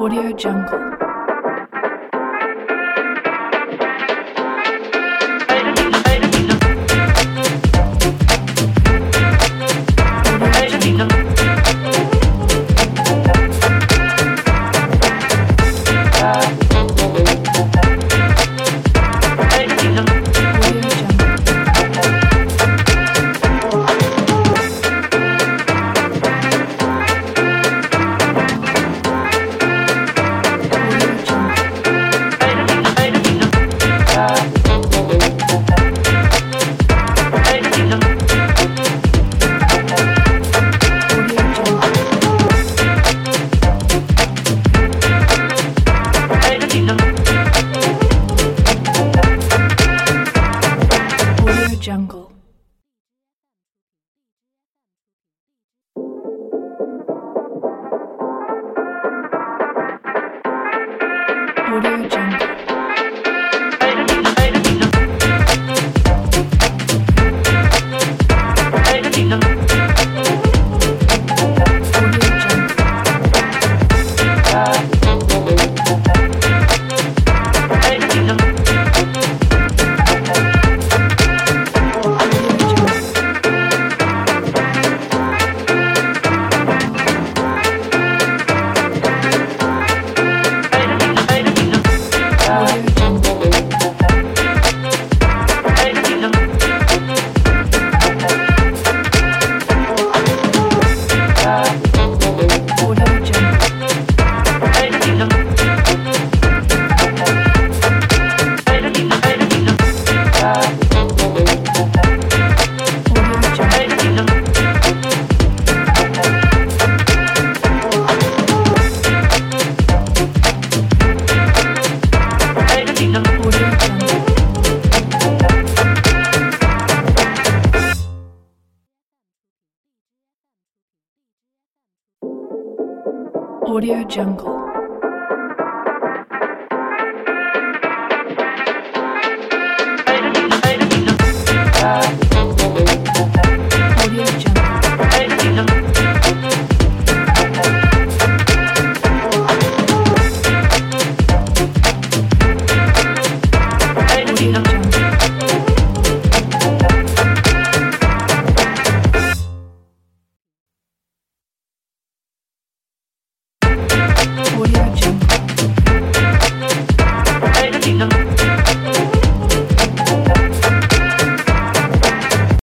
Audio Jungle. know 아. Audio Jungle.